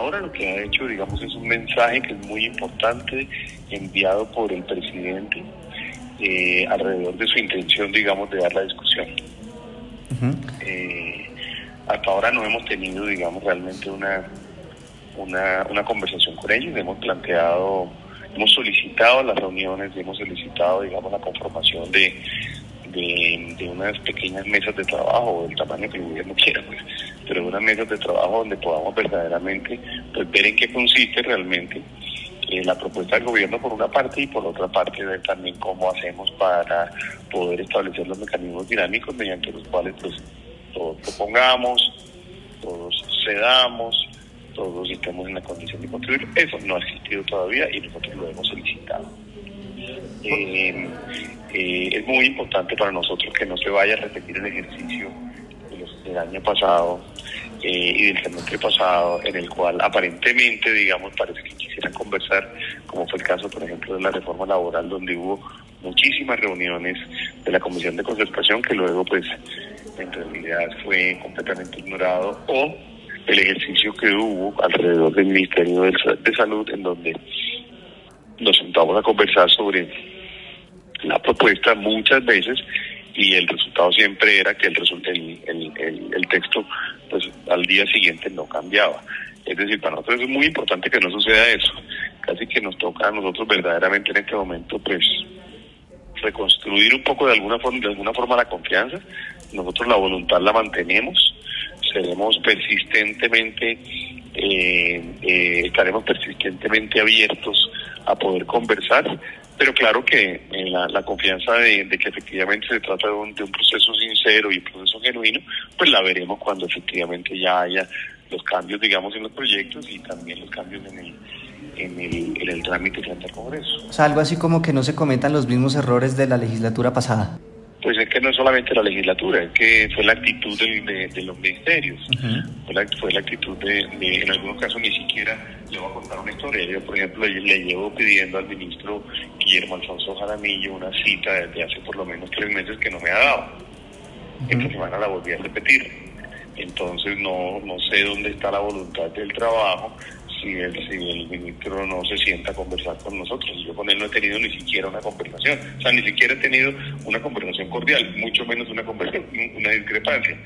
ahora lo que ha hecho, digamos, es un mensaje que es muy importante enviado por el presidente eh, alrededor de su intención, digamos, de dar la discusión. Eh, hasta ahora no hemos tenido, digamos, realmente una, una, una conversación con ellos, hemos planteado, hemos solicitado las reuniones, hemos solicitado, digamos, la conformación de, de, unas pequeñas mesas de trabajo, del tamaño que el gobierno quiera, pues, unas mesas de trabajo donde podamos verdaderamente pues, ver en qué consiste realmente eh, la propuesta del gobierno por una parte y por otra parte ver también cómo hacemos para poder establecer los mecanismos dinámicos mediante los cuales pues, todos propongamos, todos cedamos, todos estemos en la condición de construir. Eso no ha existido todavía y nosotros lo hemos solicitado. Eh, eh, es muy importante para nosotros que no se vaya a repetir el ejercicio del año pasado eh, y del semestre pasado, en el cual aparentemente, digamos, parece que quisieran conversar, como fue el caso, por ejemplo, de la reforma laboral, donde hubo muchísimas reuniones de la Comisión de Concertación que luego, pues, en realidad fue completamente ignorado, o el ejercicio que hubo alrededor del Ministerio de Salud, en donde nos sentamos a conversar sobre la propuesta muchas veces y el resultado siempre era que el, el, el, el, texto pues al día siguiente no cambiaba. Es decir, para nosotros es muy importante que no suceda eso. Casi que nos toca a nosotros verdaderamente en este momento pues reconstruir un poco de alguna forma, de alguna forma la confianza. Nosotros la voluntad la mantenemos, seremos persistentemente, eh, eh, estaremos persistentemente abiertos a poder conversar, pero claro que en la, confianza de, que efectivamente se trata de un, de un proceso sincero y un proceso genuino, pues la veremos cuando efectivamente ya haya los cambios, digamos, en los proyectos y también los cambios en el, en el, en el trámite frente al Congreso. O sea, algo así como que no se cometan los mismos errores de la legislatura pasada. Pues es que no es solamente la legislatura, es que fue la actitud de, los ministerios, fue, la, fue, la, actitud de, en algunos casos ni siquiera, le voy a contar una historia, yo por ejemplo le, llevo pidiendo al ministro Guillermo Alfonso Jaramillo una cita desde hace por lo menos tres meses que no me ha dado. Esta semana la volví a repetir. Entonces no, no sé dónde está la voluntad del trabajo, si el, si el ministro no se sienta a conversar con nosotros. Yo con él no he tenido ni siquiera una conversación, o sea, ni siquiera he tenido una conversación cordial, mucho menos una conversación, una discrepancia.